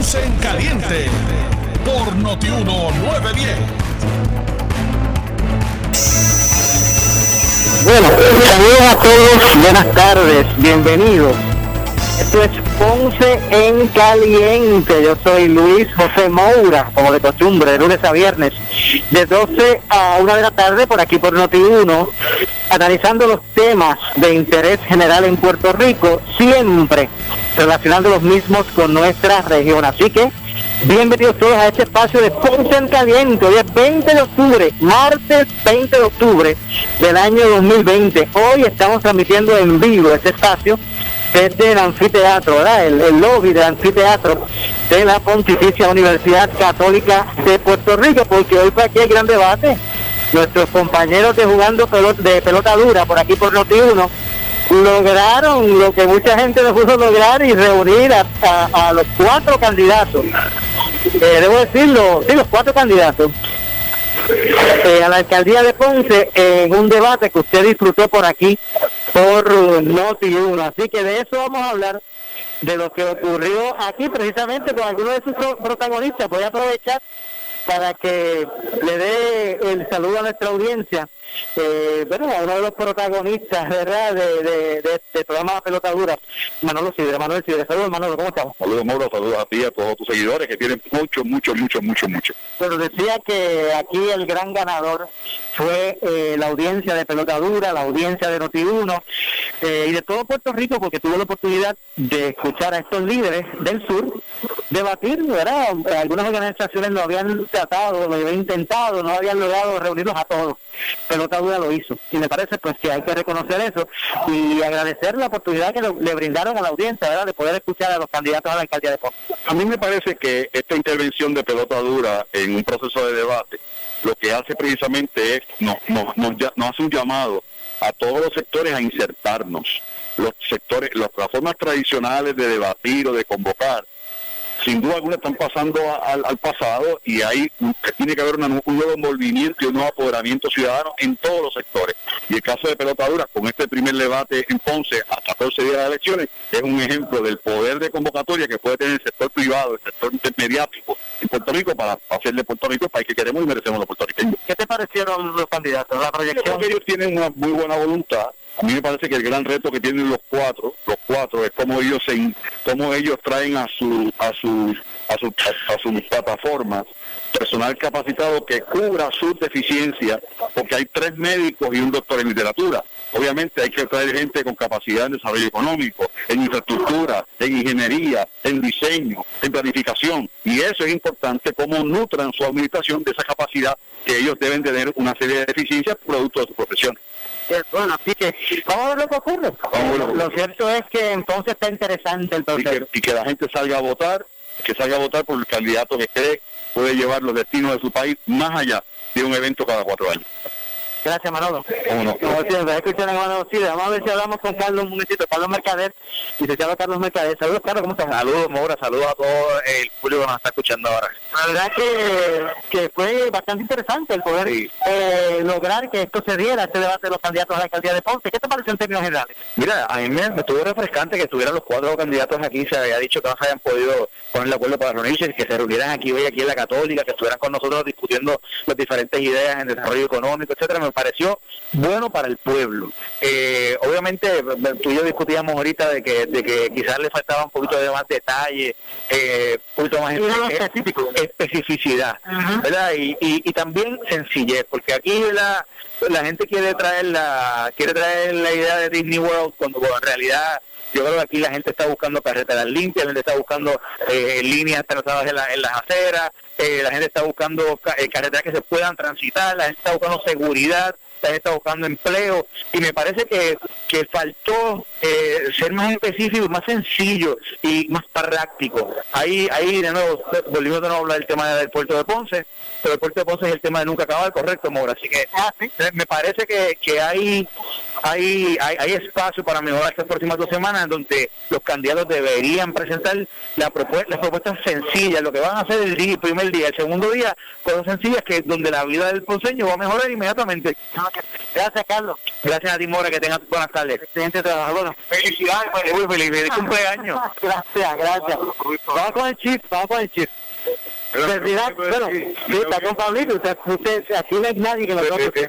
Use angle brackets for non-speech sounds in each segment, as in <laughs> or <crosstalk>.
Ponce en Caliente por Notiuno 910. Bueno, saludos a todos, buenas tardes, bienvenidos. Esto es Ponce en Caliente. Yo soy Luis José Moura, como de costumbre, de lunes a viernes, de 12 a 1 de la tarde, por aquí por Noti1, analizando los temas de interés general en Puerto Rico, siempre relacionando los mismos con nuestra región. Así que, bienvenidos todos a este espacio de Ponce en Caliente. Hoy es 20 de octubre, martes 20 de octubre del año 2020. Hoy estamos transmitiendo en vivo este espacio desde el anfiteatro, ¿verdad? El, el, lobby del anfiteatro de la Pontificia Universidad Católica de Puerto Rico, porque hoy por aquí hay gran debate. Nuestros compañeros de jugando de pelota dura por aquí por Noti 1 lograron lo que mucha gente no pudo lograr y reunir a, a, a los cuatro candidatos. Eh, debo decirlo, sí, los cuatro candidatos. Eh, a la alcaldía de Ponce en un debate que usted disfrutó por aquí por Noti 1. Así que de eso vamos a hablar, de lo que ocurrió aquí precisamente con algunos de sus protagonistas. Voy a aprovechar para que le dé el saludo a nuestra audiencia. Eh, bueno, a uno de los protagonistas, ¿verdad?, de, de, de este programa Pelota Dura, Manolo Sidre. Manuel Sidre, saludos Manolo, ¿cómo estamos? Saludos Mauro, saludos a ti y a todos tus seguidores que tienen mucho, mucho, mucho, mucho, mucho. Pero decía que aquí el gran ganador fue eh, la audiencia de Pelota Dura, la audiencia de Noti1 eh, y de todo Puerto Rico, porque tuve la oportunidad de escuchar a estos líderes del sur debatir, ¿verdad? Algunas organizaciones lo habían tratado, lo habían intentado, no habían logrado reunirlos a todos. Pelota Dura lo hizo. Y me parece pues que hay que reconocer eso y agradecer la oportunidad que le brindaron a la audiencia, ¿verdad? De poder escuchar a los candidatos a la alcaldía de Ponce. A mí me parece que esta intervención de Pelota Dura en un proceso de debate lo que hace precisamente es, nos, nos, nos, nos hace un llamado a todos los sectores a insertarnos. Los sectores, las formas tradicionales de debatir o de convocar, sin duda alguna están pasando al, al pasado y hay tiene que haber una, un nuevo envolvimiento y un nuevo apoderamiento ciudadano en todos los sectores. Y el caso de Pelotadura, con este primer debate en Ponce a 14 días de elecciones, es un ejemplo del poder de convocatoria que puede tener el sector privado, el sector mediático en Puerto Rico para hacer de Puerto Rico el país que queremos y merecemos los puertorriqueños. ¿Qué te parecieron los candidatos? La proyección. Creo que ellos tienen una muy buena voluntad. A mí me parece que el gran reto que tienen los cuatro, los cuatro, es cómo ellos se, cómo ellos traen a su, a su, a su, a, sus plataformas personal capacitado que cubra sus deficiencias, porque hay tres médicos y un doctor en literatura. Obviamente hay que traer gente con capacidad en desarrollo económico, en infraestructura, en ingeniería, en diseño, en planificación. Y eso es importante, cómo nutran su administración de esa capacidad que ellos deben tener una serie de deficiencias producto de su profesión. Bueno, así que vamos a ver lo que ocurre. Lo, lo cierto es que entonces está interesante el y que, y que la gente salga a votar, que salga a votar por el candidato que cree puede llevar los destinos de su país más allá de un evento cada cuatro años. Gracias, Manolo. ¿Cómo no? Como siempre, escuchan Manolo sí, Vamos a ver si hablamos con Carlos un momentito. Carlos Mercader, licenciado Carlos Mercader. Saludos, Carlos, ¿cómo estás? Saludos, Mora. Saludos a todo el público que nos está escuchando ahora. La verdad que, que fue bastante interesante el poder Sí. eh, lograr que esto se diera, este debate de los candidatos a la alcaldía de Ponce. ¿Qué te pareció en términos generales? Mira, a mí me, me estuvo refrescante que estuvieran los cuatro candidatos aquí. Se había dicho que no se habían podido poner de acuerdo para reunirse, que se reunieran aquí hoy, aquí en la Católica, que estuvieran con nosotros discutiendo las diferentes ideas en desarrollo económico, etcétera. Me pareció bueno para el pueblo. Eh, obviamente, tú y yo discutíamos ahorita de que, de que quizás le faltaba un poquito de más detalle, eh, un poquito más específico. especificidad. ¿verdad? Y, y, y también sencillez, porque aquí la, la gente quiere traer la quiere traer la idea de Disney World cuando bueno, en realidad yo creo que aquí la gente está buscando carreteras limpias, la gente está buscando eh, líneas trazadas en, la- en las aceras, eh, la gente está buscando ca- eh, carreteras que se puedan transitar, la gente está buscando seguridad, la gente está buscando empleo y me parece que, que faltó eh, ser más específico, más sencillo y más práctico. Ahí, ahí de nuevo, volvimos de nuevo a hablar del tema del puerto de Ponce, pero el puerto de Ponce es el tema de nunca acabar, correcto, Mora. Así que Ah, sí. me parece que, que hay hay, hay, hay espacio para mejorar estas próximas dos semanas donde los candidatos deberían presentar la propuesta, las propuestas sencillas, lo que van a hacer el, día, el primer día, el segundo día, cosas sencillas que donde la vida del ponceño va a mejorar inmediatamente. Gracias, Carlos. Gracias a ti, Mora, que tengas buenas tardes. Excelente trabajo. Bueno, Felicidades, muy feliz, feliz cumpleaños. <laughs> gracias, gracias. Vamos con el chip, vamos con el chip. Felicidades, bueno, sí, está con Pablito, usted, usted, aquí no hay nadie que lo toque.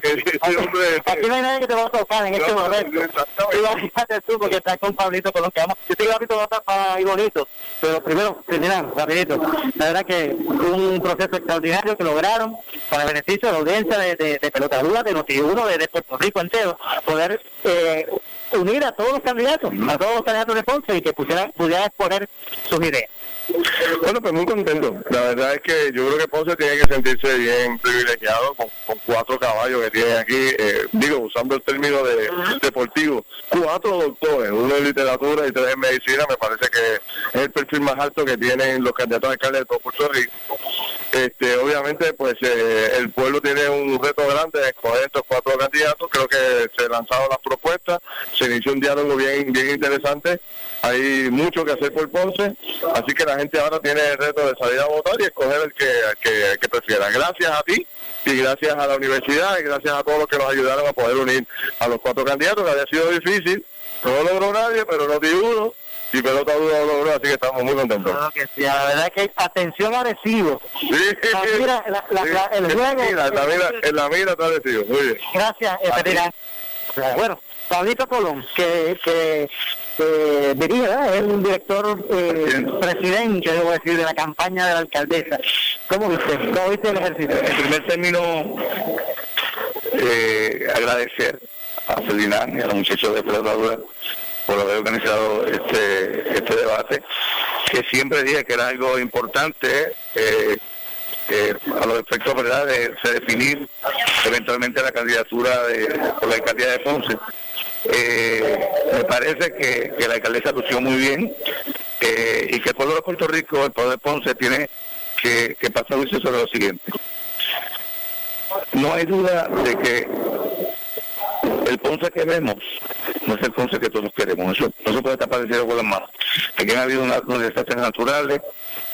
Aquí no hay nadie que te va a tocar en este momento. Imagínate tú, porque estás con Pablito, con los que vamos. Yo estoy Pablito va a estar para ir bonito, pero primero, terminar, rapidito. La verdad que un proceso extraordinario que lograron para beneficio de la audiencia de, de, de pelotadura de Noti1, de, de Puerto Rico entero, poder eh, unir a todos los candidatos, a todos los candidatos de Ponce y que pudieran, pudieran exponer sus ideas. Bueno, pues muy contento. La verdad es que yo creo que Ponce tiene que sentirse bien privilegiado con, con cuatro caballos que tiene aquí, eh, digo, usando el término de deportivo, cuatro doctores, uno en literatura y tres en medicina, me parece que es el perfil más alto que tienen los candidatos a alcalde de todo Puerto Rico. Este, obviamente, pues eh, el pueblo tiene un reto grande de escoger estos cuatro candidatos. Creo que se lanzaron las propuestas, se inició un diálogo bien, bien interesante. Hay mucho que hacer por Ponce, así que la gente ahora tiene el reto de salir a votar y escoger el que, que, prefiera. Gracias a ti y gracias a la universidad y gracias a todos los que nos ayudaron a poder unir a los cuatro candidatos, que había sido difícil. No lo logró nadie, pero no di uno y pelota dura lo logró, así que estamos muy contentos. Claro que sí, la verdad es que atención a recibo. Sí, La mira, la, la, la- el juego. en la mira, en la mira está decidido. Muy bien. Gracias. Bueno, Pablito Colón, que, que, que diría, ¿verdad? es un director eh, presidente, debo decir, de la campaña de la alcaldesa. ¿Cómo viste? ¿Cómo viste el ejercicio? En primer término, eh, agradecer a Ferdinand y a los muchachos de Pelotadura por haber organizado este, este debate, que siempre dije que era algo importante eh, eh, a los efectos ¿verdad? de, de definir eventualmente la candidatura de, por la alcaldía de Ponce. Eh, me parece que, que la alcaldesa lució muy bien eh, y que el pueblo de Puerto Rico, el pueblo de Ponce, tiene que, que pasar juicio sobre lo siguiente. No hay duda de que el Ponce que vemos no es el Ponce que todos queremos. Eso no se puede tapar el con las manos. Aquí han habido unos desastres naturales,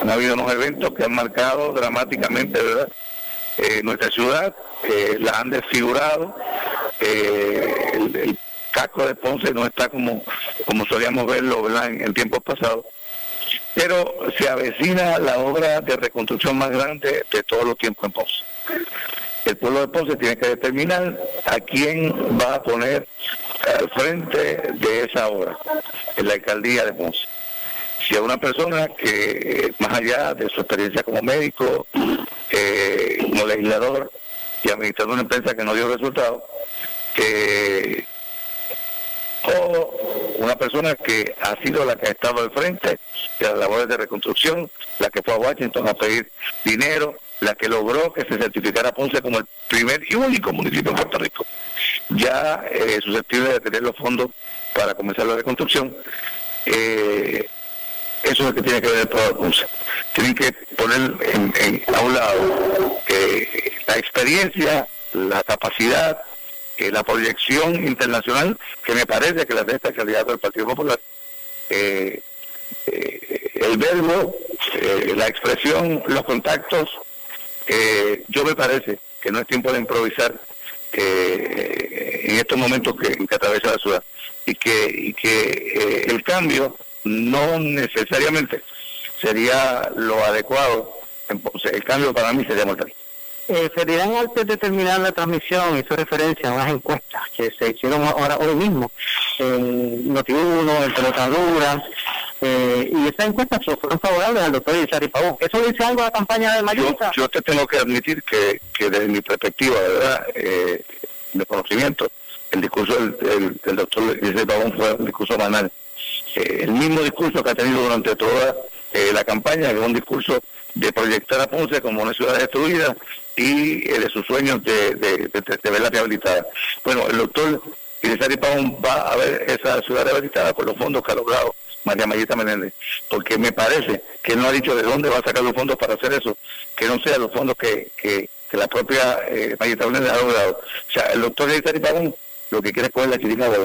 han habido unos eventos que han marcado dramáticamente ¿verdad? Eh, nuestra ciudad, eh, la han desfigurado. eh, casco de Ponce no está como, como solíamos verlo. En, en tiempos pasados. Pero se avecina la obra de reconstrucción más grande de todos los tiempos en Ponce el pueblo de Ponce tiene que determinar a quién va a poner al frente de esa obra en la alcaldía de Ponce. Si a una persona que, más allá de su experiencia como médico, eh, como legislador y administrador de una empresa que no dio resultado, que o una persona que ha sido la que ha estado al frente de las labores de reconstrucción, la que fue a Washington a pedir dinero, la que logró que se certificara Ponce como el primer y único municipio en Puerto Rico, ya eh, susceptible de tener los fondos para comenzar la reconstrucción. Eh, eso es lo que tiene que ver el pueblo de Ponce. Tienen que poner en- a un lado eh, la experiencia, la capacidad, eh, la proyección internacional, que me parece que la de esta candidato del Partido Popular, eh, eh, el verbo, eh, la expresión, los contactos, yo me parece que no es tiempo de improvisar en estos momentos que, que atraviesa la ciudad y que, el cambio no necesariamente sería lo adecuado. El cambio para mí sería mortal. Eh, Ferdinand, antes de terminar la transmisión, hizo referencia a unas encuestas que se hicieron ahora hoy mismo en Noti1, en Pelotadura, eh, y esas encuestas fueron favorables al doctor Isari Pavón. ¿Eso dice algo a la campaña de Yo, Mayuca? yo te tengo que admitir que, que desde mi perspectiva, de verdad, eh, de conocimiento, el discurso del, del, del doctor Giselle Pavón fue un discurso banal. Eh, el mismo discurso que ha tenido durante toda eh, la campaña, que es un discurso de proyectar a Ponce como una ciudad destruida y eh, de sus sueños de, de, de, de verla rehabilitada. Bueno, el doctor Irizarry Pavón va a ver esa ciudad rehabilitada con los fondos que ha logrado María Mayita Menéndez, porque me parece que no ha dicho de dónde va a sacar los fondos para hacer eso, que no sean los fondos que, que, la propia eh, Mayita ha logrado. O sea, el doctor Irizarry Pavón lo que quiere es coger la chirica de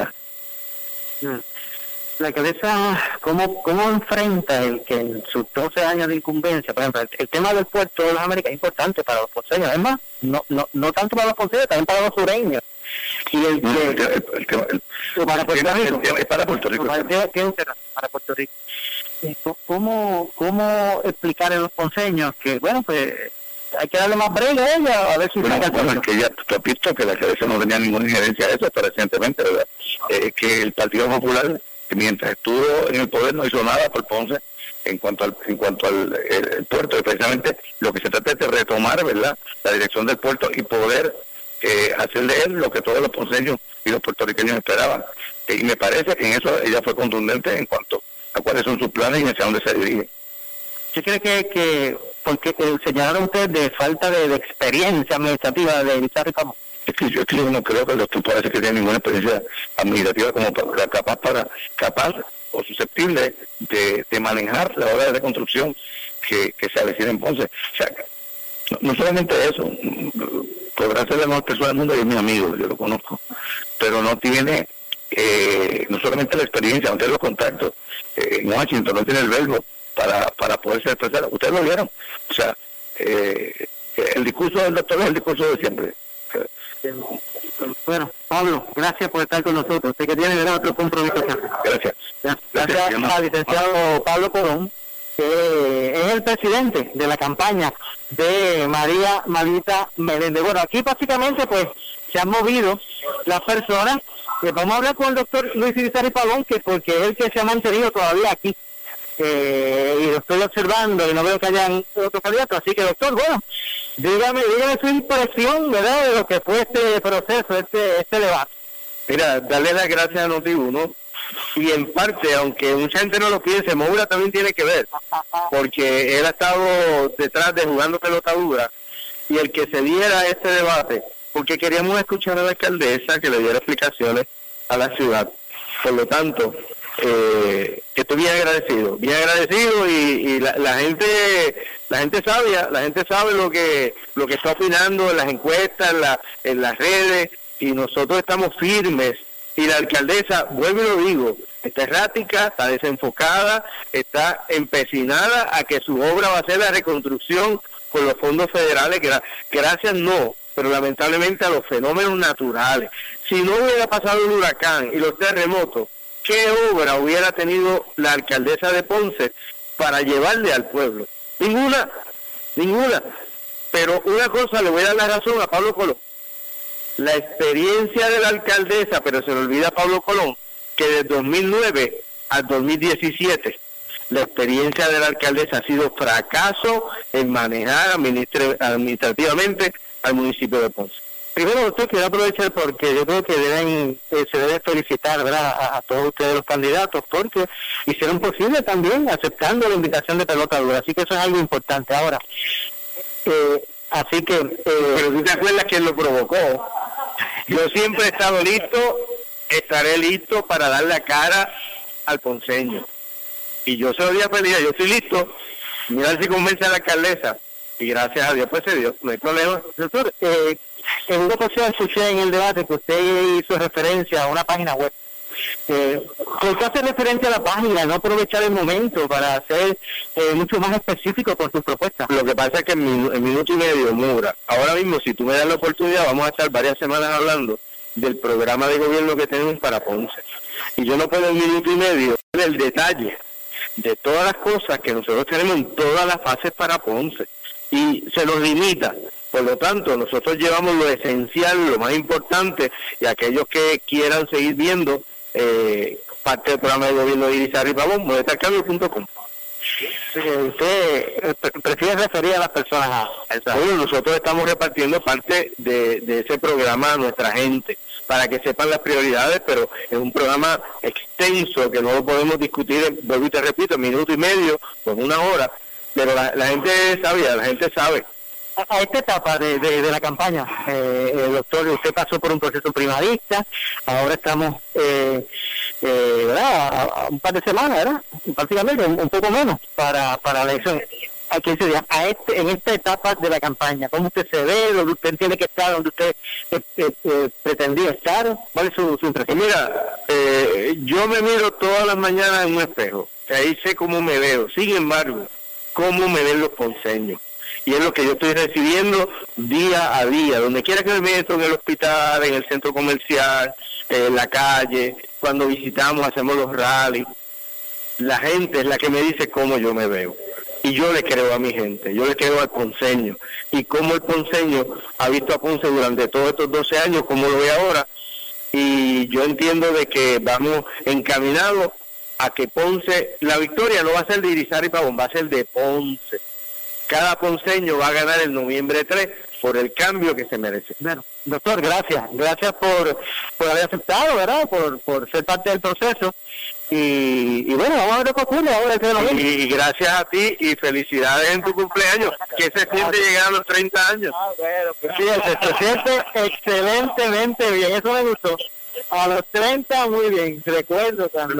la cabeza, ¿cómo, ¿cómo enfrenta el que en sus 12 años de incumbencia, por ejemplo, el, tema del puerto de las Américas es importante para los ponceños, además, no, no, no tanto para los ponceños, también para los sureños. Y el que... para Puerto Rico. para Puerto Rico. Para, Puerto Rico. ¿Cómo, ¿Cómo explicar a los ponceños que, bueno, pues hay que darle más breve a ella, a ver si bueno, bueno, que ya tú has visto que la cabeza no tenía ninguna injerencia a eso hasta recientemente, ¿verdad? Eh, que el Partido Popular mientras estuvo en el poder no hizo nada por Ponce en cuanto al en cuanto al puerto y precisamente lo que se trata es de retomar verdad la dirección del puerto y poder eh, hacer de él lo que todos los ponceños y los puertorriqueños esperaban. Eh, y me parece que en eso ella fue contundente en cuanto a cuáles son sus planes y hacia dónde se dirige. ¿Usted cree que, que porque eh, señalaron ustedes de falta de, experiencia administrativa de Bizarro es que yo, no creo que el doctor parece que tiene ninguna experiencia administrativa como para, capaz para capaz o susceptible de, manejar la obra de reconstrucción que, se avecina en Ponce. O sea, no, solamente eso, podrá ser la mejor persona del mundo y es mi amigo, yo lo conozco, pero no tiene eh, no solamente la experiencia, no los contactos eh, en Washington, no tiene el verbo para, para poderse expresar. Ustedes lo vieron. O sea, eh, el discurso del doctor es el discurso de siempre. Bueno, Pablo, gracias por estar con nosotros. Usted que tiene otro compromiso. Gracias. Gracias, al licenciado Pablo Colón, que es el presidente de la campaña de María Marita Meléndez. Bueno, aquí básicamente pues se han movido las personas. Eh, vamos a hablar con el doctor Luis Irizarry Pabón, que porque es el que se ha mantenido todavía aquí eh, y lo estoy observando y no veo que hayan otros candidatos. Así que, doctor, bueno, dígame, dígame su impresión, ¿verdad?, de lo que fue este proceso, este, este debate. Mira, darle las gracias a Noti1 y en parte, aunque mucha gente no lo piense, Moura también tiene que ver, porque él ha estado detrás de jugando pelota dura y el que se diera este debate, porque queríamos escuchar a la alcaldesa que le diera explicaciones a la ciudad. Por lo tanto, eh, estoy bien agradecido, bien agradecido y, la, gente, la gente sabe, la gente sabe lo que lo que está opinando en las encuestas, en, la, en las redes y nosotros estamos firmes y la alcaldesa, vuelvo y lo digo, está errática, está desenfocada, está empecinada a que su obra va a ser la reconstrucción con los fondos federales, que gracias no, pero lamentablemente a los fenómenos naturales. Si no hubiera pasado el huracán y los terremotos, ¿qué obra hubiera tenido la alcaldesa de Ponce para llevarle al pueblo? Ninguna, ninguna. Pero una cosa le voy a dar la razón a Pablo Colón. La experiencia de la alcaldesa, pero se le olvida a Pablo Colón, que de 2009 al 2017 la experiencia de la alcaldesa ha sido fracaso en manejar administrativamente al municipio de Ponce. Primero, doctor, quiero aprovechar porque yo creo que deben, eh, se debe felicitar A, todos ustedes los candidatos porque hicieron posible también aceptando la invitación de pelota dura. Así que eso es algo importante. Ahora, eh, así que... Eh, Pero tú te acuerdas quién lo provocó. Yo siempre he estado listo, estaré listo para dar la cara al ponceño. Y yo se lo dije a yo estoy listo. Mira si convence a la alcaldesa. Gracias a Dios, pues se dio. No hay problema. Doctor, eh, en una ocasión escuché en el debate que usted hizo referencia a una página web. Eh, ¿Por qué hace referencia a la página? No aprovechar el momento para ser eh, mucho más específico con sus propuestas. Lo que pasa es que en, en minuto y medio, Mura, ahora mismo, si tú me das la oportunidad, vamos a estar varias semanas hablando del programa de gobierno que tenemos para Ponce. Y yo no puedo en minuto y medio el detalle de todas las cosas que nosotros tenemos en todas las fases para Ponce. Y se nos limita por lo tanto, nosotros llevamos lo esencial, lo más importante, y aquellos que quieran seguir viendo eh, parte del programa de gobierno de Irizarry Pavón, monetacambio.com. usted eh, prefiere referir a las personas a... Bueno, nosotros estamos repartiendo parte de, de ese programa a nuestra gente para que sepan las prioridades, pero es un programa extenso que no lo podemos discutir, vuelvo y te repito, en minuto y medio, con una hora, pero la, la gente sabía, la gente sabe a esta etapa de, de, la campaña, eh, doctor, usted pasó por un proceso primarista, ahora estamos, eh, eh, ¿verdad? A, un par de semanas, ¿verdad? Prácticamente, un, poco menos para, para la elección. a, se a este, en esta etapa de la campaña? ¿Cómo usted se ve? ¿Dónde usted tiene que estar? ¿Dónde usted eh, eh, eh, pretendía estar? ¿Cuál es su, impresión? Mira, yo me miro todas las mañanas en un espejo. Ahí sé cómo me veo. Sin embargo, cómo me ven los ponceños y es lo que yo estoy recibiendo día a día, donde quiera que me meto, en el hospital, en el centro comercial, en la calle, cuando visitamos, hacemos los rallies, la gente es la que me dice cómo yo me veo. Y yo le creo a mi gente, yo le creo al Ponceño. Y cómo el Ponceño ha visto a Ponce durante todos estos 12 años, como lo ve ahora. Y yo entiendo de que vamos encaminados a que Ponce, la victoria no va a ser de Irizar y Pavón, va a ser de Ponce cada ponceño va a ganar el noviembre 3 por el cambio que se merece. Bueno, doctor, gracias. Gracias por, por haber aceptado, ¿verdad? Por, por ser parte del proceso. Y, y bueno, vamos a ver que ocurre ahora. El y, gracias a ti y felicidades en tu cumpleaños. que se siente llegar a los 30 años? Ah, bueno, pues sí, se, siente excelentemente bien. Eso me gustó. A los 30, muy bien. Recuerdo <laughs> gracias,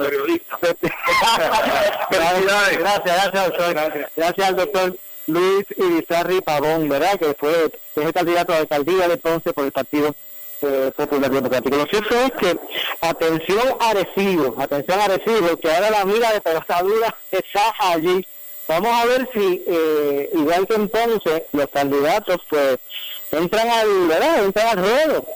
gracias, doctor. Gracias, gracias al doctor Luis Irizarri Pavón, ¿verdad? Que fue es el candidato a la alcaldía de Ponce por el Partido eh, Popular Democrático. Lo cierto es que, atención Arecibo, atención Arecibo, que ahora la mira de Perosadura está allí. Vamos a ver si, eh, igual que en Ponce, los candidatos pues entran al, ¿verdad? Entran al ruedo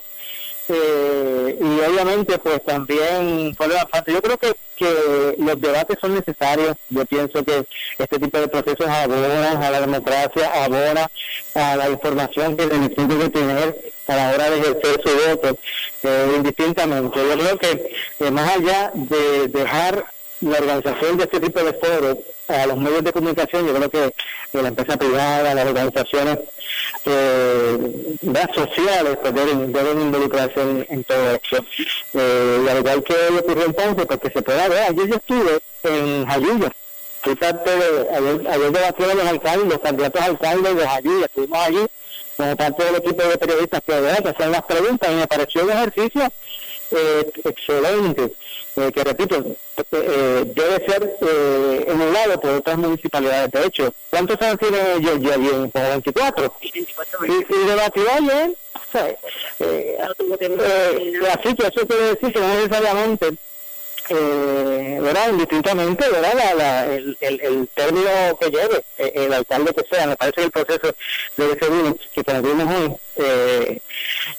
eh, y obviamente pues también fue bastante. Yo creo que, que los debates son necesarios. Yo pienso que este tipo de procesos abonan a la democracia, abona a la información que tiene que tener a la hora de ejercer su voto, eh, indistintamente. Yo creo que más allá de dejar la organización de este tipo de foros a los medios de comunicación, yo creo que, la empresa privada, las organizaciones eh, sociales pues deben, deben involucrarse en, todo esto. Eh, y al igual que ocurrió entonces, porque pues se pueda ver, ayer yo estuve en Jayuya, fui parte de, ayer, ayer debatieron los alcaldes, los candidatos alcaldes de Jayuya, estuvimos allí como parte del equipo de periodistas que, que hacían las preguntas y me pareció un ejercicio eh, excelente, eh, que repito, eh, debe ser eh, emulado por otras municipalidades. De hecho, ¿cuántos años tiene ya bien? Como 24. Y, y así que eso quiere decir que no necesariamente eh, ¿verdad? Indistintamente, ¿verdad? La, la, el, el, el, término que lleve eh, el alcalde que sea, me parece que el proceso debe ser uno que tendríamos hoy, eh,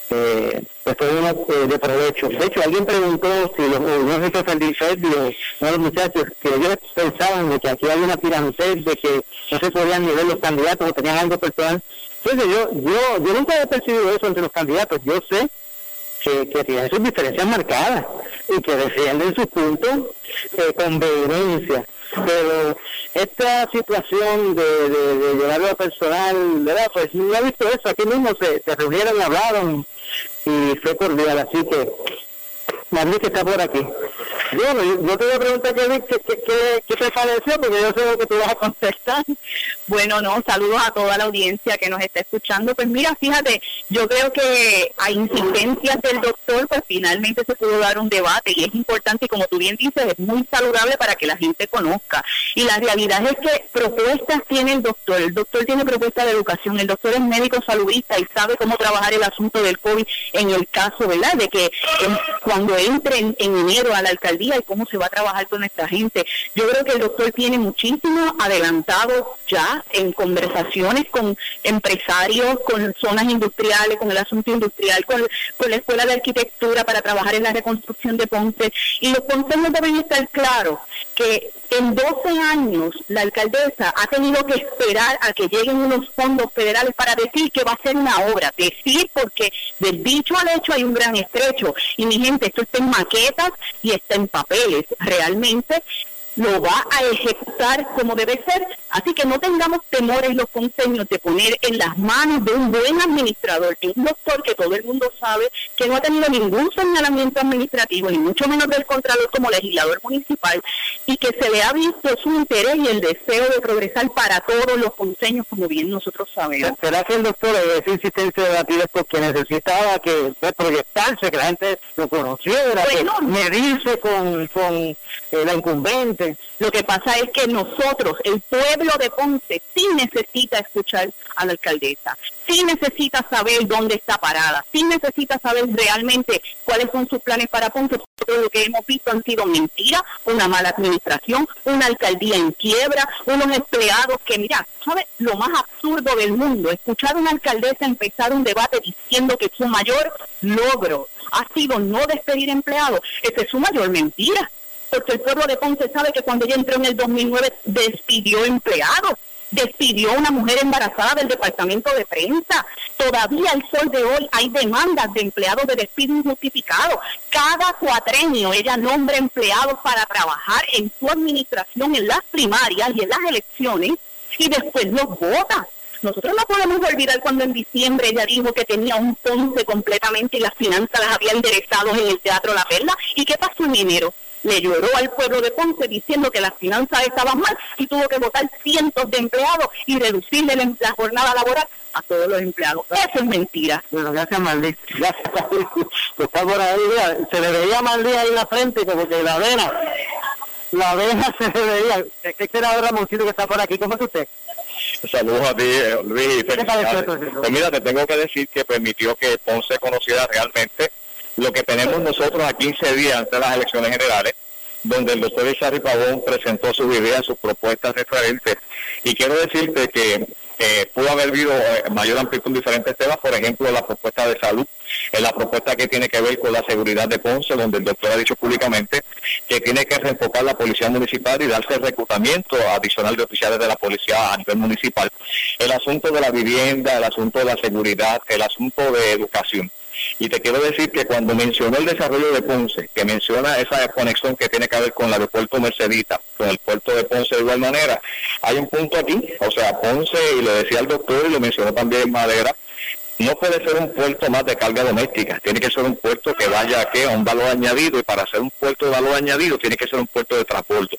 eh, pues fue uno eh, de provecho. De hecho, alguien preguntó si los unos de los, muchachos, que ellos pensaban de que aquí había una pirámide, de que no se podían ni ver los candidatos o tenían algo personal. Entonces, yo, yo, yo nunca he percibido eso entre los candidatos. Yo sé que, que tienen sus diferencias marcadas y que defienden sus puntos eh, con vehemencia. Pero esta situación de, de, de llevarlo personal, ¿verdad? Pues no he visto eso. Aquí mismo se, se reunieron, hablaron y fue cordial. Así que Madrid que está por aquí. Bueno, yo, te voy a preguntar qué, qué, qué, te pareció, porque yo sé lo que tú vas a contestar. <laughs> Bueno, no, saludos a toda la audiencia que nos está escuchando. Pues mira, fíjate, yo creo que a insistencias del doctor, pues finalmente se pudo dar un debate y es importante, como tú bien dices, es muy saludable para que la gente conozca. Y la realidad es que propuestas tiene el doctor. El doctor tiene propuestas de educación, el doctor es médico saludista y sabe cómo trabajar el asunto del COVID en el caso, ¿verdad? De que cuando entre en, enero a la alcaldía y cómo se va a trabajar con esta gente. Yo creo que el doctor tiene muchísimo adelantado ya en conversaciones con empresarios, con zonas industriales, con el asunto industrial, con, con la Escuela de Arquitectura para trabajar en la reconstrucción de Ponce. Y los consejos deben estar claros que en 12 años la alcaldesa ha tenido que esperar a que lleguen unos fondos federales para decir que va a ser una obra. Decir porque del dicho al hecho hay un gran estrecho. Y mi gente, esto está en maquetas y está en papeles. Realmente lo va a ejecutar como debe ser. Así que no tengamos temores los consejos de poner en las manos de un buen administrador, de un doctor que todo el mundo sabe que no ha tenido ningún señalamiento administrativo, ni mucho menos del Contralor como legislador municipal, y que se le ha visto su interés y el deseo de progresar para todos los consejos, como bien nosotros sabemos. ¿Será que el doctor esa insistencia de batir porque necesitaba que pues, proyectarse, que la gente lo conociera, que medirse con, con eh, la incumbente? Lo que pasa es que nosotros, el pueblo de Ponce, sí necesita escuchar a la alcaldesa, sí necesita saber dónde está parada, sí necesita saber realmente cuáles son sus planes para Ponce. Todo lo que hemos visto han sido mentiras, una mala administración, una alcaldía en quiebra, unos empleados que, mira, ¿sabe? Lo más absurdo del mundo, escuchar a una alcaldesa empezar un debate diciendo que su mayor logro ha sido no despedir empleados. Esa es su mayor mentira. Porque el pueblo de Ponce sabe que cuando ella entró en el 2009 despidió empleados despidió una mujer embarazada del departamento de prensa. Todavía al sol de hoy hay demandas de empleados de despido injustificado. Cada cuatrenio ella nombra empleados para trabajar en su administración en las primarias y en las elecciones y después los vota. Nosotros no podemos olvidar cuando en diciembre ella dijo que tenía un Ponce completamente y las finanzas las había enderezado en el Teatro La Perla. ¿Y qué pasó en enero? Le lloró al pueblo de Ponce diciendo que las finanzas estaban mal y tuvo que votar cientos de empleados y reducirle la jornada laboral a todos los empleados. Eso es mentira. Bueno, gracias, Marlí. Gracias, Está por ahí, se le veía Marlí ahí en la frente, como que la vena, la vena <laughs> se le veía. Este era Ramoncito que está por aquí. ¿Cómo es usted? Saludos a ti, eh, Luis. Pues mira, te tengo que decir que permitió que Ponce conociera realmente lo que tenemos nosotros a 15 días antes de las elecciones generales, donde el doctor Isari Pavón presentó sus ideas, sus propuestas referentes. Y quiero decirte que eh, pudo haber habido eh, mayor amplitud en diferentes temas, por ejemplo, la propuesta de salud, en la propuesta que tiene que ver con la seguridad de Ponce, donde el doctor ha dicho públicamente que tiene que reenfocar la policía municipal y darse reclutamiento adicional de oficiales de la policía a nivel municipal. El asunto de la vivienda, el asunto de la seguridad, el asunto de educación. Y te quiero decir que cuando mencionó el desarrollo de Ponce, que menciona esa conexión que tiene que ver con el aeropuerto Mercedita, con el puerto de Ponce de igual manera, hay un punto aquí, o sea, Ponce, y lo decía el doctor y lo mencionó también Madera, no puede ser un puerto más de carga doméstica, tiene que ser un puerto que vaya a, a un valor añadido y para ser un puerto de valor añadido tiene que ser un puerto de transporte.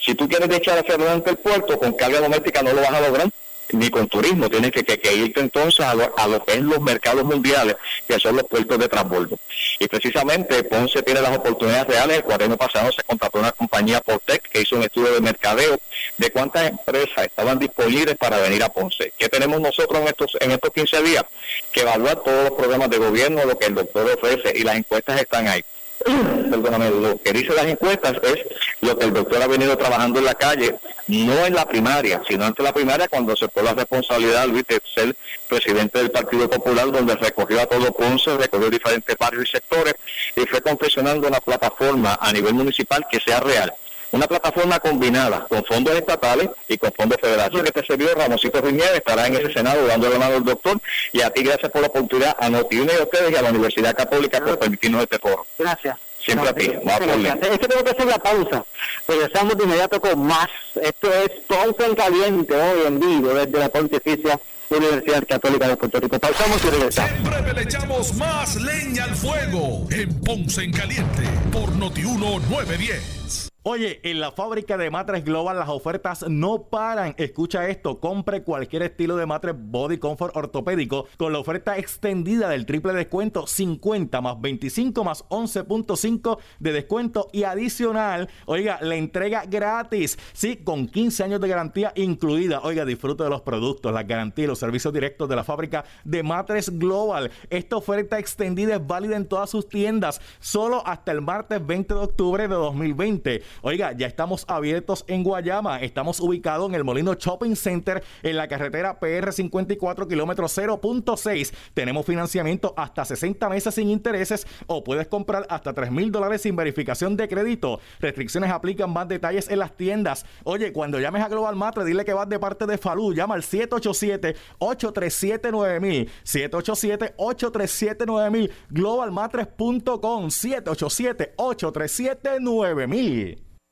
Si tú quieres echar hacia adelante el puerto con carga doméstica no lo vas a lograr ni con turismo, tienes que, que, irte entonces a lo, a lo, que es los mercados mundiales, que son los puertos de transbordo. Y precisamente Ponce tiene las oportunidades reales. El cuaderno pasado se contrató una compañía Portec que hizo un estudio de mercadeo de cuántas empresas estaban disponibles para venir a Ponce. ¿Qué tenemos nosotros en estos, en estos 15 días? Que evaluar todos los programas de gobierno, lo que el doctor ofrece, y las encuestas están ahí perdóname, lo que dice las encuestas es lo que el doctor ha venido trabajando en la calle, no en la primaria, sino ante la primaria cuando aceptó la responsabilidad, Luis, de ser presidente del Partido Popular, donde recogió a todo Ponce, recogió diferentes barrios y sectores, y fue confeccionando una plataforma a nivel municipal que sea real una plataforma combinada con fondos estatales y con fondos federales. Que te sirvió Ramosito Riñez estará en ese Senado dando la mano al doctor y a ti gracias por la oportunidad, a Notiuno y a ustedes y a la Universidad Católica por permitirnos este foro. Gracias. Siempre a ti. Es que tengo que hacer la pausa. Regresamos de inmediato con más. Esto es Ponce en Caliente, hoy en vivo, desde la Pontificia Universidad Católica de Puerto Rico. Pausamos y regresamos. Siempre le echamos más leña al fuego en Ponce en Caliente por Notiuno 910. Oye, en la fábrica de matres Global las ofertas no paran. Escucha esto, compre cualquier estilo de matres Body Comfort ortopédico con la oferta extendida del triple descuento 50 más 25 más 11.5 de descuento y adicional, oiga, la entrega gratis, sí, con 15 años de garantía incluida. Oiga, disfrute de los productos, la garantía y los servicios directos de la fábrica de matres Global. Esta oferta extendida es válida en todas sus tiendas, solo hasta el martes 20 de octubre de 2020. Oiga, ya estamos abiertos en Guayama. Estamos ubicados en el Molino Shopping Center en la carretera PR 54 kilómetro 0.6. Tenemos financiamiento hasta 60 meses sin intereses o puedes comprar hasta 3 mil dólares sin verificación de crédito. Restricciones aplican más detalles en las tiendas. Oye, cuando llames a Global Matre, dile que vas de parte de Falú. Llama al 787-837-9000. 787-837-9000. Globalmatres.com 787-837-9000.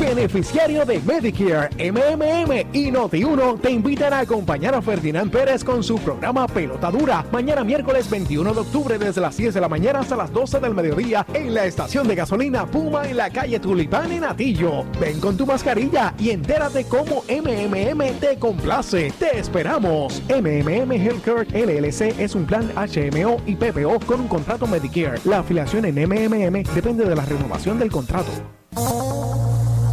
beneficiario de Medicare, MMM y Noti1 te invitan a acompañar a Ferdinand Pérez con su programa Pelota Dura mañana miércoles 21 de octubre desde las 10 de la mañana hasta las 12 del mediodía en la estación de gasolina Puma en la calle Tulipán en Atillo. Ven con tu mascarilla y entérate cómo MMM te complace. Te esperamos. MMM Healthcare LLC es un plan HMO y PPO con un contrato Medicare. La afiliación en MMM depende de la renovación del contrato.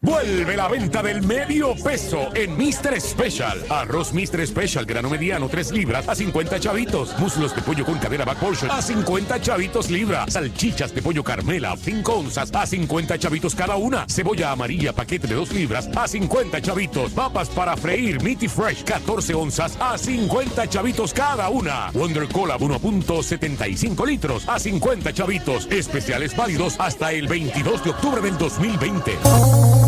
Vuelve la venta del medio peso en Mr. Special. Arroz Mr. Special, grano mediano, 3 libras a 50 chavitos. Muslos de pollo con cadera back portion a 50 chavitos libra. Salchichas de pollo carmela, 5 onzas a 50 chavitos cada una. Cebolla amarilla, paquete de 2 libras a 50 chavitos. Papas para freír, Meaty Fresh, 14 onzas a 50 chavitos cada una. Wonder Cola, 1.75 litros a 50 chavitos. Especiales válidos hasta el 22 de octubre del 2020.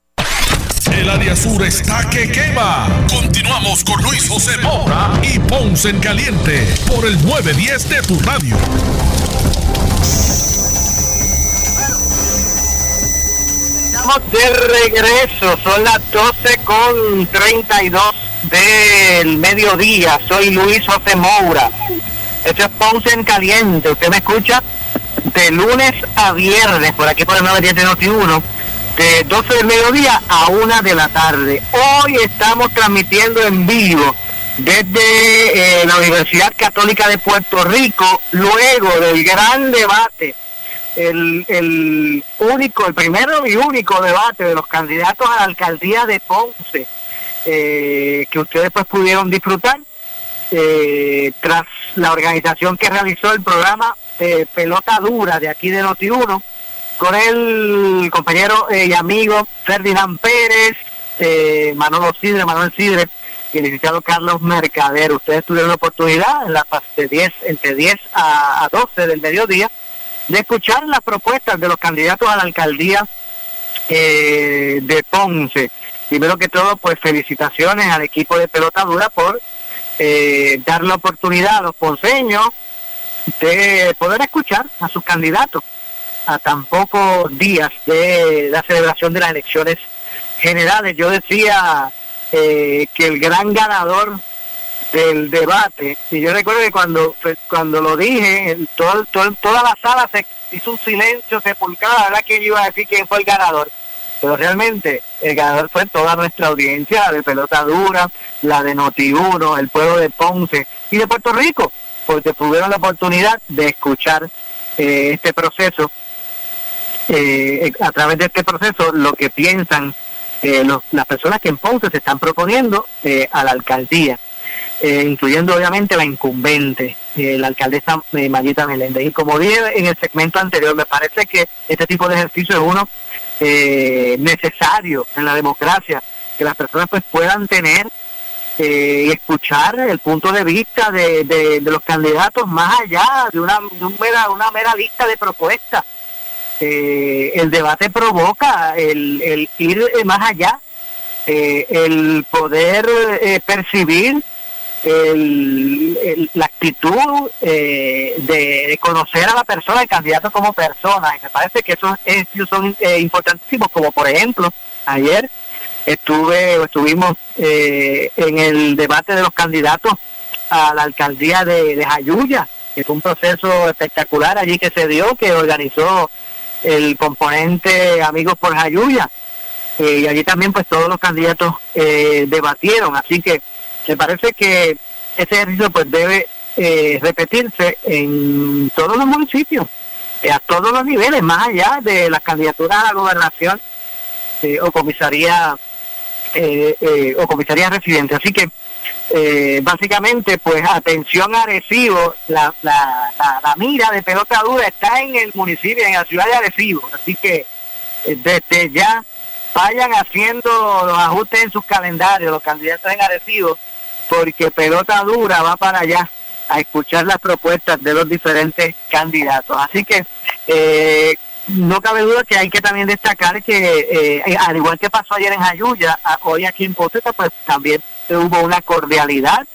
El área sur está que quema. Continuamos con Luis José Moura y Ponce en Caliente por el 910 de tu radio. Estamos de regreso, son las 12 con 32 del mediodía. Soy Luis José Moura. Esto es Ponce en Caliente. Usted me escucha de lunes a viernes por aquí por el 910 de Noti1 de 12 del mediodía a 1 de la tarde. Hoy estamos transmitiendo en vivo desde eh, la Universidad Católica de Puerto Rico, luego del gran debate, el, el único, el primero y único debate de los candidatos a la alcaldía de Ponce, eh, que ustedes pues pudieron disfrutar, eh, tras la organización que realizó el programa Pelota Dura de aquí de Noti1, con el compañero y amigo Ferdinand Pérez, Manolo Sidre, Manuel Sidre, y el licenciado Carlos Mercader. Ustedes tuvieron la oportunidad en la de 10, entre 10 a, 12 del mediodía, de escuchar las propuestas de los candidatos a la alcaldía eh, de Ponce. Primero que todo, pues felicitaciones al equipo de pelota dura por eh, dar la oportunidad a los ponceños de poder escuchar a sus candidatos a tan pocos días de la celebración de las elecciones generales. Yo decía eh, que el gran ganador del debate, y yo recuerdo que cuando cuando lo dije, todo, toda la sala se hizo un silencio sepulcado, la verdad que iba a decir quién fue el ganador, pero realmente el ganador fue toda nuestra audiencia, la de Pelota Dura, la de Noti1, el pueblo de Ponce y de Puerto Rico, porque tuvieron la oportunidad de escuchar eh, este proceso, eh, a través de este proceso, lo que piensan eh, las personas que en Ponce se están proponiendo eh, a la alcaldía, eh, incluyendo obviamente la incumbente, la alcaldesa Mayita Meléndez. Y como dije en el segmento anterior, me parece que este tipo de ejercicio es uno necesario en la democracia, que las personas pues puedan tener y escuchar el punto de vista de, de, los candidatos más allá de una, mera, una mera lista de propuestas eh, el debate provoca el, ir más allá, eh, el poder eh, percibir la actitud de, conocer a la persona, el candidato como persona. Y me parece que esos estudios son importantísimos, como por ejemplo, ayer estuve o estuvimos en el debate de los candidatos a la alcaldía de, de Jayuya, que fue un proceso espectacular allí que se dio, que organizó el componente Amigos por Jayuya. Eh, y allí también pues todos los candidatos eh, debatieron, así que me parece que ese ejercicio pues debe eh, repetirse en todos los municipios, a todos los niveles, más allá de las candidaturas a la gobernación o comisaría o comisaría residente. Así que eh, básicamente, pues atención Arecibo, la, la, la, mira de pelota dura está en el municipio, en la ciudad de Arecibo, así que eh, desde ya vayan haciendo los ajustes en sus calendarios, los candidatos en Arecibo, porque pelota dura va para allá a escuchar las propuestas de los diferentes candidatos. Así que eh, no cabe duda que hay que también destacar que, al igual que pasó ayer en Jayuya, hoy aquí en Poteta, pues también hubo una cordialidad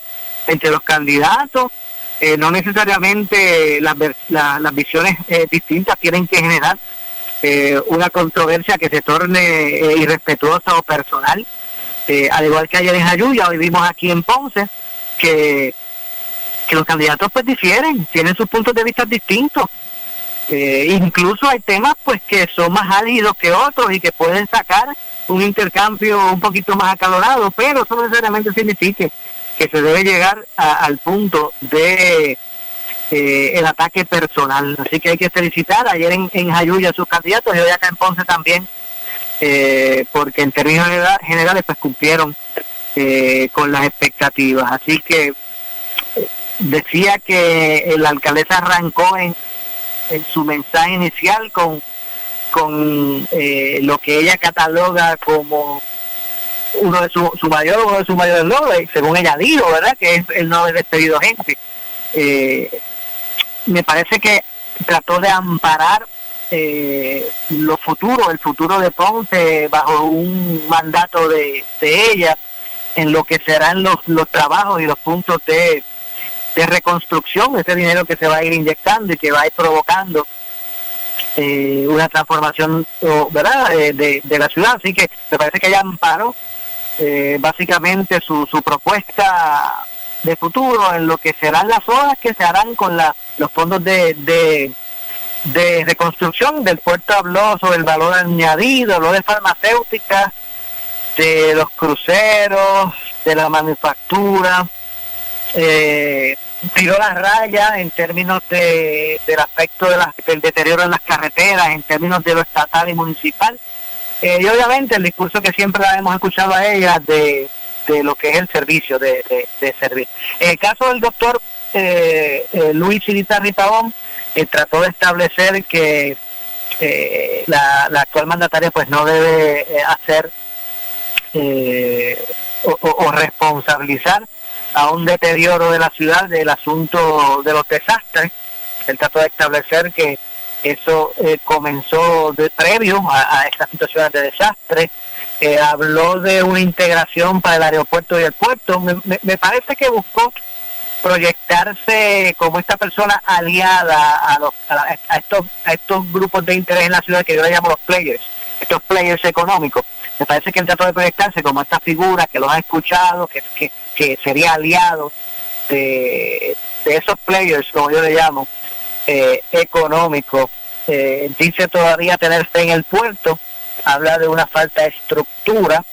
entre los candidatos. Eh, no necesariamente las, visiones eh, distintas tienen que generar eh, una controversia que se torne irrespetuosa o personal. al igual que ayer en Jayuya, hoy vimos aquí en Ponce que, los candidatos pues difieren, tienen sus puntos de vista distintos. incluso hay temas pues que son más álidos que otros y que pueden sacar un intercambio un poquito más acalorado, pero eso necesariamente significa que se debe llegar al punto de eh, el ataque personal. Así que hay que felicitar ayer en, en Jayuya a sus candidatos y hoy acá en Ponce también, eh, porque en términos generales pues cumplieron eh, con las expectativas. Así que decía que la alcaldesa arrancó en, en su mensaje inicial con con eh, lo que ella cataloga como uno de su, su mayor de sus mayores logros, según ella dijo, ¿verdad? Que es el no haber despedido gente. Eh, me parece que trató de amparar eh, lo futuro, el futuro de Ponce bajo un mandato de, de ella en lo que serán los, los trabajos y los puntos de, de reconstrucción, ese dinero que se va a ir inyectando y que va a ir provocando eh, una transformación verdad eh, de, de, la ciudad. Así que me parece que ella amparó eh, básicamente su, su propuesta de futuro en lo que serán las obras que se harán con la, los fondos de, de, reconstrucción del puerto habló sobre el valor añadido habló de farmacéuticas de los cruceros de la manufactura eh, tiró las rayas en términos de, del aspecto de del deterioro en las carreteras, en términos de lo estatal y municipal. Eh, y obviamente el discurso que siempre la hemos escuchado a ella de, de lo que es el servicio, de, de, servir. En el caso del doctor eh, eh Luis Sirita Ritabón, eh, trató de establecer que la, la, actual mandataria pues no debe hacer o, o responsabilizar a un deterioro de la ciudad del asunto de los desastres. Él trató de establecer que eso eh, comenzó de previo a, estas situaciones de desastre. Eh, habló de una integración para el aeropuerto y el puerto. Me, parece que buscó proyectarse como esta persona aliada a, los, a, estos, a estos grupos de interés en la ciudad que yo le llamo los players, estos players económicos. Me parece que él trató de proyectarse como esta figura que los ha escuchado, que, que, que sería aliado de, esos players, como yo le llamo, eh, económicos. Eh, dice todavía tener fe en el puerto, habla de una falta de estructura.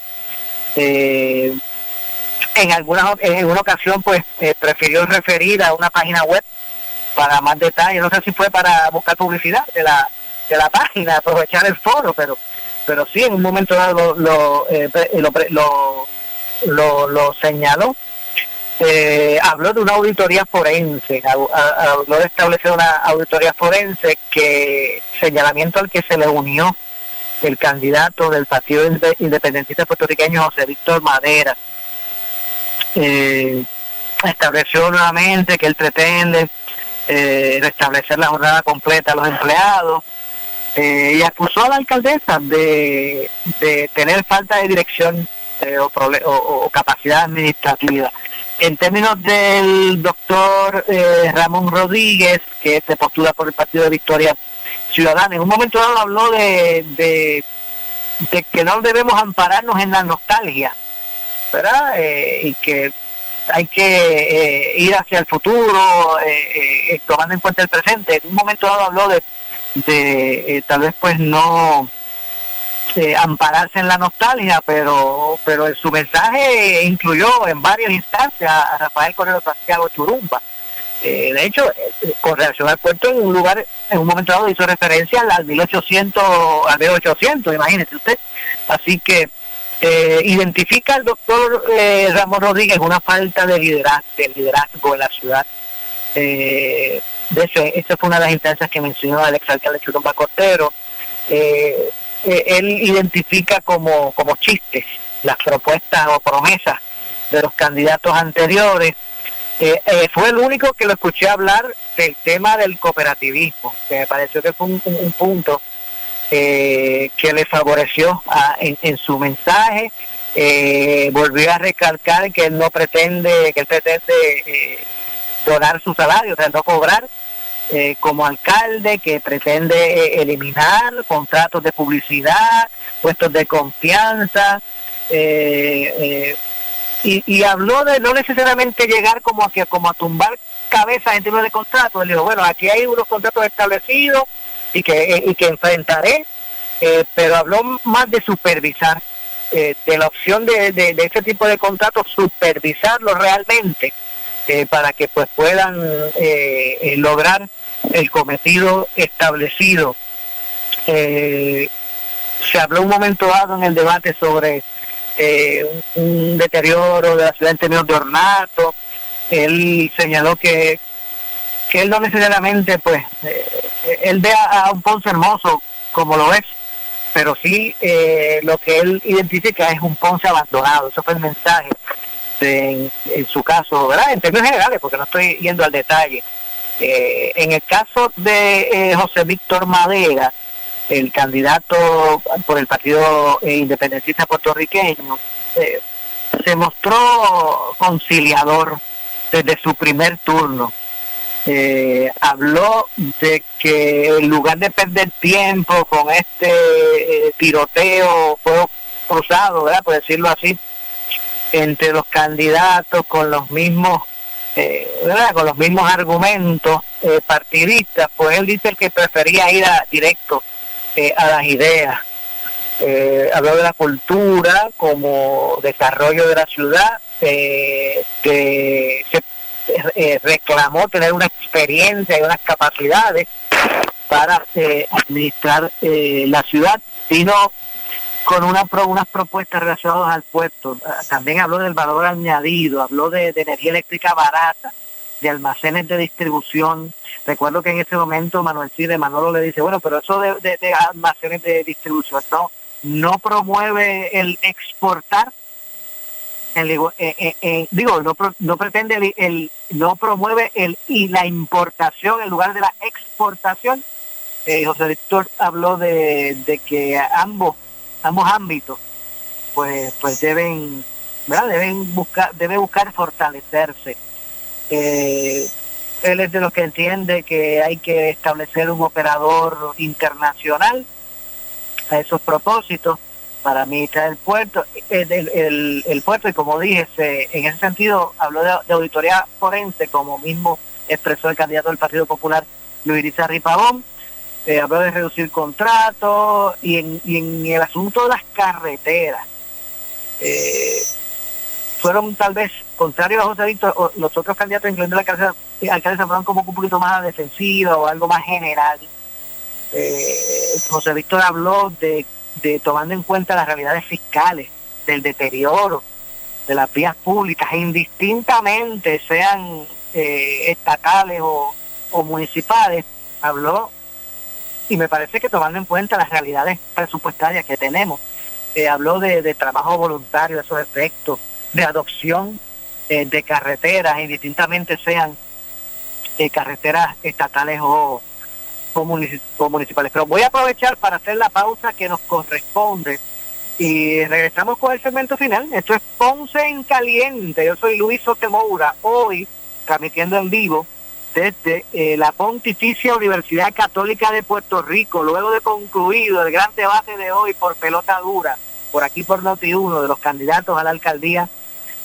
Eh, en alguna en una ocasión pues eh, prefirió referir a una página web para más detalles no sé si fue para buscar publicidad de la de la página aprovechar el foro pero pero sí en un momento dado lo lo, lo, lo, lo señaló. Eh, habló de una auditoría forense, habló de establecer una auditoría forense que señalamiento al que se le unió el candidato del Partido Independentista Puertorriqueño José Víctor Madera. Eh, estableció nuevamente que él pretende eh, restablecer la jornada completa a los empleados y acusó a la alcaldesa de, de tener falta de dirección eh, o, capacidad administrativa. En términos del doctor eh, Ramón Rodríguez, que se postula por el Partido de Victoria Ciudadana, en un momento dado habló de, de, que no debemos ampararnos en la nostalgia, ¿verdad? Eh, y que hay que ir hacia el futuro, tomando en cuenta el presente. En un momento dado habló de, de tal vez pues no este, ampararse en la nostalgia, pero pero su mensaje incluyó en varias instancias a Rafael Correo Santiago Churumba. Eh, de hecho, eh, con relación al puerto, en un lugar, en un momento dado hizo referencia al 1800, al 1800, imagínese usted. Así que eh, identifica el doctor Ramón Rodríguez una falta de liderazgo, de liderazgo en la ciudad. De hecho, esta fue una de las instancias que mencionó el exalcalde Churumba Costero. Eh, él identifica como, como chistes las propuestas o promesas de los candidatos anteriores. Eh, eh, fue el único que lo escuché hablar del tema del cooperativismo, que me pareció que fue un, punto eh, que le favoreció en, su mensaje. volvió a recalcar que él no pretende, que él pretende donar su salario, o sea, no cobrar, eh, como alcalde que pretende eh, eliminar contratos de publicidad, puestos de confianza, eh, y, habló de no necesariamente llegar como a, como a tumbar cabezas en términos de contratos. Él dijo, bueno, aquí hay unos contratos establecidos y que, y que enfrentaré, pero habló más de supervisar, de la opción de, de, de este tipo de contratos, supervisarlo realmente eh, para que pues puedan eh, eh, lograr el cometido establecido. se habló un momento dado en el debate sobre un, deterioro de la ciudad en términos de ornato. Él señaló que, que él no necesariamente, pues, él ve a, un Ponce hermoso como lo es, pero sí lo que él identifica es un Ponce abandonado. Eso fue el mensaje en, su caso, ¿verdad? En términos generales, porque no estoy yendo al detalle. Eh, en el caso de eh, José Víctor Madera, el candidato por el Partido Independentista Puertorriqueño, eh, se mostró conciliador desde su primer turno. Habló de que en lugar de perder tiempo con este tiroteo, fuego cruzado, ¿verdad? por decirlo así, entre los candidatos con los mismos ¿verdad? con los mismos argumentos partidistas, pues él dice que prefería ir a, directo a las ideas. Eh, habló de la cultura como desarrollo de la ciudad, eh, que se eh, reclamó tener una experiencia y unas capacidades para eh, administrar la ciudad, sino con una unas propuestas relacionadas al puerto. También habló del valor añadido, habló de, energía eléctrica barata, de almacenes de distribución. Recuerdo que en ese momento Manuel Cide Manolo le dice, bueno, pero eso de, de almacenes de distribución, no, promueve el exportar, el, eh, eh, eh, digo, no, no pretende el, no promueve el y la importación en lugar de la exportación. José Víctor habló de que ambos ambos ámbitos pues pues deben ¿verdad? deben buscar debe buscar fortalecerse. Él es de los que entiende que hay que establecer un operador internacional a esos propósitos. Para administrar el puerto, el, el, puerto y como dije, en ese sentido habló de, auditoría forense, como mismo expresó el candidato del Partido Popular, Luis Rizarri Pavón, habló de reducir contratos y en, y en el asunto de las carreteras. Eh, fueron tal vez, contrario a José Víctor, los otros candidatos, incluyendo la alcaldesa, fueron como un poquito más defensivos o algo más general eh, José Víctor habló de, tomando en cuenta las realidades fiscales, del deterioro de las vías públicas, indistintamente sean eh, estatales o, municipales, habló y me parece que tomando en cuenta las realidades presupuestarias que tenemos, eh, habló de, trabajo voluntario, de esos efectos, de adopción eh, de carreteras, indistintamente sean carreteras estatales o, municipales. Pero voy a aprovechar para hacer la pausa que nos corresponde y regresamos con el segmento final. Esto es Ponce en Caliente. Yo soy Luis Sotemoura, hoy transmitiendo en vivo desde eh, la Pontificia Universidad Católica de Puerto Rico, luego de concluido el gran debate de hoy por pelota dura, por aquí por Noti 1, de los candidatos a la alcaldía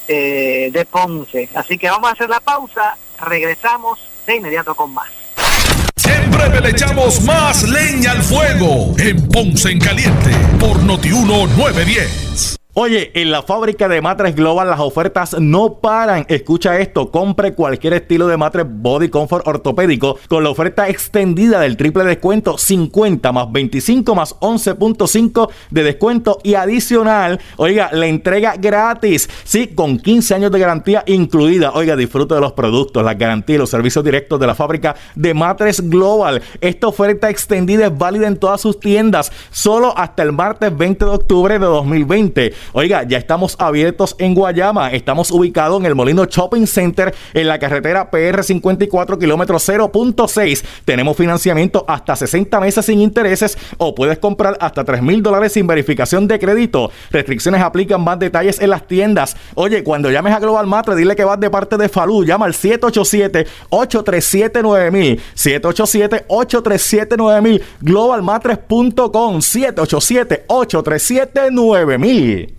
eh, de Ponce. Así que vamos a hacer la pausa, regresamos de inmediato con más. Siempre le echamos más leña al fuego en Ponce en Caliente por Notiuno 910. Oye, en la fábrica de matres Global las ofertas no paran. Escucha esto, compre cualquier estilo de matres Body Comfort ortopédico con la oferta extendida del triple descuento 50 más 25 más 11.5 de descuento y adicional, oiga, la entrega gratis, sí, con 15 años de garantía incluida. Oiga, disfrute de los productos, la garantía y los servicios directos de la fábrica de matres Global. Esta oferta extendida es válida en todas sus tiendas, solo hasta el martes 20 de octubre de 2020. Oiga, ya estamos abiertos en Guayama. Estamos ubicados en el Molino Shopping Center en la carretera PR 54 kilómetros 0.6. Tenemos financiamiento hasta 60 meses sin intereses o puedes comprar hasta 3 mil dólares sin verificación de crédito. Restricciones aplican más detalles en las tiendas. Oye, cuando llames a Global Matre, dile que vas de parte de Falú. Llama al 787-837-9000. 787-837-9000. Globalmatres.com 787-837-9000.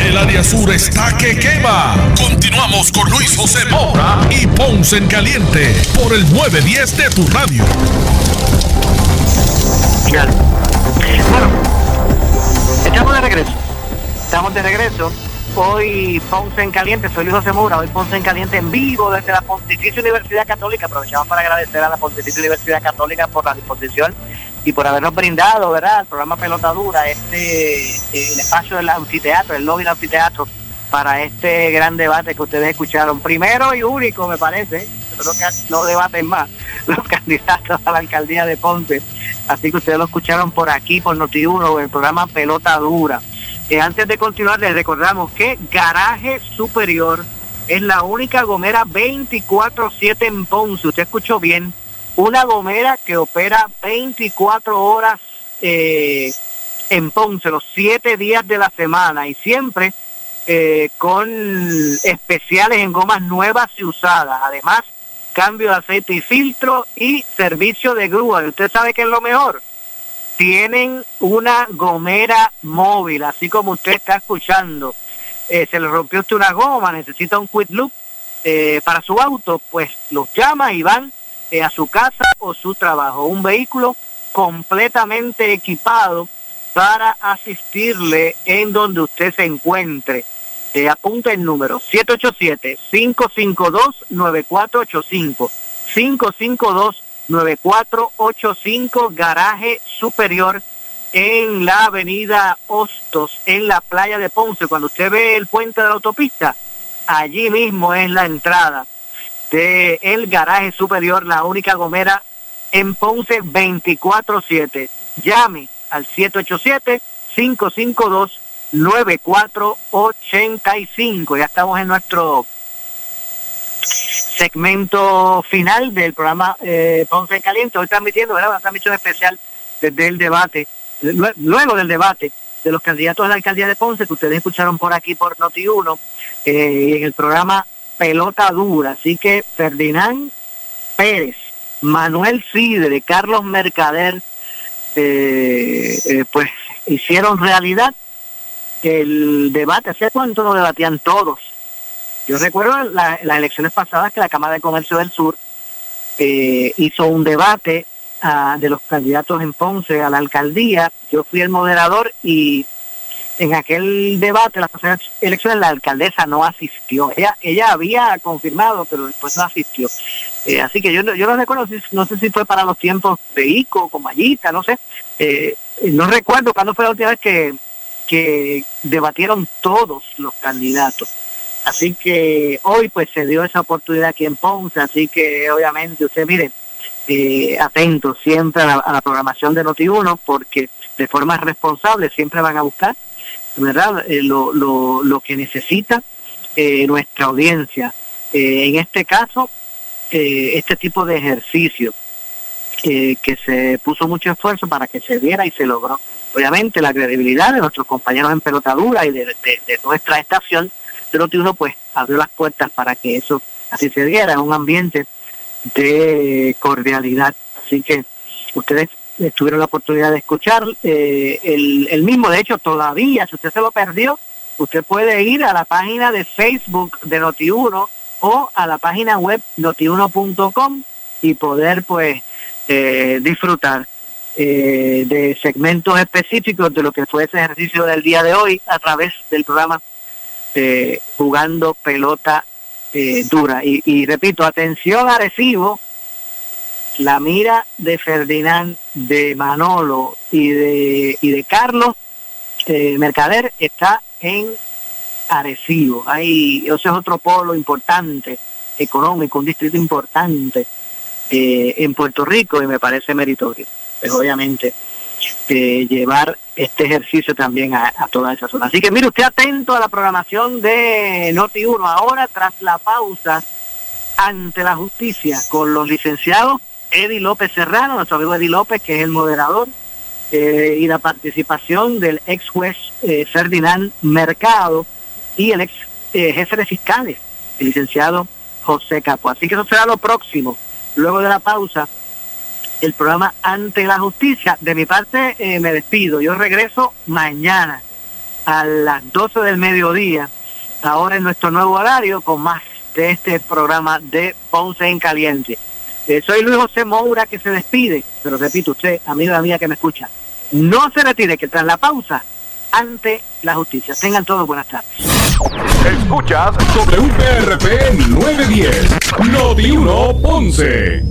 El área sur está que quema. Continuamos con Luis José Moura y Ponce en Caliente por el 910 de tu radio. Bueno, estamos de regreso. Estamos de regreso. Hoy Ponce en Caliente, soy Luis José Moura, hoy Ponce en Caliente en vivo desde la Pontificia Universidad Católica. Aprovechamos para agradecer a la Pontificia Universidad Católica por la disposición y por habernos brindado, ¿verdad?, el programa Pelota Dura, este, el espacio del anfiteatro, el lobby del anfiteatro, para este gran debate que ustedes escucharon. Primero y único, me parece, creo que no debaten más, <laughs> los candidatos a la alcaldía de Ponce. Así que ustedes lo escucharon por aquí, por Noti1, en el programa Pelota Dura. Eh, antes de continuar, les recordamos que Garaje Superior es la única gomera 24-7 en Ponce. Usted escuchó bien. Una gomera que opera 24 horas eh, en Ponce, los 7 días de la semana y siempre eh, con especiales en gomas nuevas y usadas. Además, cambio de aceite y filtro y servicio de grúa. ¿Y usted sabe qué es lo mejor? tienen una gomera móvil, así como usted está escuchando. Eh, se le rompió usted una goma, necesita un quick loop eh, para su auto, pues los llama y van a su casa o su trabajo. Un vehículo completamente equipado para asistirle en donde usted se encuentre. Eh, apunta el número 787-552-9485. 552 9485 Garaje Superior en la avenida Hostos, en la playa de Ponce. Cuando usted ve el puente de la autopista, allí mismo es la entrada de el Garaje Superior, la única gomera en Ponce 24-7. Llame al 787-552-9485. Ya estamos en nuestro segmento final del programa eh, Ponce en Caliente, hoy transmitiendo ¿verdad? una transmisión especial desde el debate, luego del debate de los candidatos a la alcaldía de Ponce, que ustedes escucharon por aquí por Noti1, eh, en el programa Pelota Dura. Así que Ferdinand Pérez, Manuel Sidre, Carlos Mercader, eh, pues hicieron realidad el debate. ¿Hace cuánto lo debatían todos? Yo recuerdo las elecciones pasadas que la Cámara de Comercio del Sur eh, hizo un debate ah, de los candidatos en Ponce a la alcaldía. Yo fui el moderador y en aquel debate, las pasadas elecciones, la alcaldesa no asistió. Ella ella había confirmado, pero después no asistió. Eh, así que yo, yo no recuerdo, no sé si fue para los tiempos de ICO, con Mayita, no sé. Eh, no recuerdo cuándo fue la última vez que, que debatieron todos los candidatos. Así que hoy pues se dio esa oportunidad aquí en Ponce, así que obviamente usted mire, eh, atento siempre a la, a la programación de Noti1 porque de forma responsable siempre van a buscar ¿verdad? Eh, lo, lo, lo, que necesita eh, nuestra audiencia. Eh, en este caso, este tipo de ejercicio que se puso mucho esfuerzo para que se diera y se logró. Obviamente la credibilidad de nuestros compañeros en pelotadura y de, nuestra estación de Noti1 pues abrió las puertas para que eso así se diera, en un ambiente de cordialidad. Así que ustedes tuvieron la oportunidad de escuchar eh, el, el, mismo. De hecho, todavía, si usted se lo perdió, usted puede ir a la página de Facebook de Noti1 o a la página web notiuno.com y poder, pues, eh, disfrutar eh, de segmentos específicos de lo que fue ese ejercicio del día de hoy a través del programa eh, Jugando Pelota Dura. Y, y repito, atención a Recibo la mira de Ferdinand, de Manolo y de, y de Carlos eh, Mercader está en Arecibo. Hay, ese es otro polo importante, económico, un distrito importante eh, en Puerto Rico y me parece meritorio. Pero obviamente eh, llevar este ejercicio también a, toda esa zona. Así que mire usted atento a la programación de Noti1 ahora tras la pausa ante la justicia con los licenciados Eddie López Serrano, nuestro amigo Eddie López, que es el moderador, eh, y la participación del ex juez eh, Ferdinand Mercado y el ex eh, jefe de fiscales, el licenciado José Capo. Así que eso será lo próximo. Luego de la pausa, el programa Ante la Justicia. De mi parte, me despido. Yo regreso mañana a las 12 del mediodía, ahora en nuestro nuevo horario, con más de este programa de Ponce en Caliente. Eh, soy Luis José Moura que se despide, pero repito usted, amiga mía que me escucha, no se retire que tras la pausa, ante la justicia. Tengan todos buenas tardes. Escuchas WPRP 910, Noti 1 Ponce.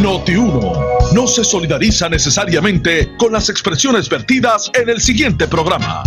Noti 1 no se solidariza necesariamente con las expresiones vertidas en el siguiente programa.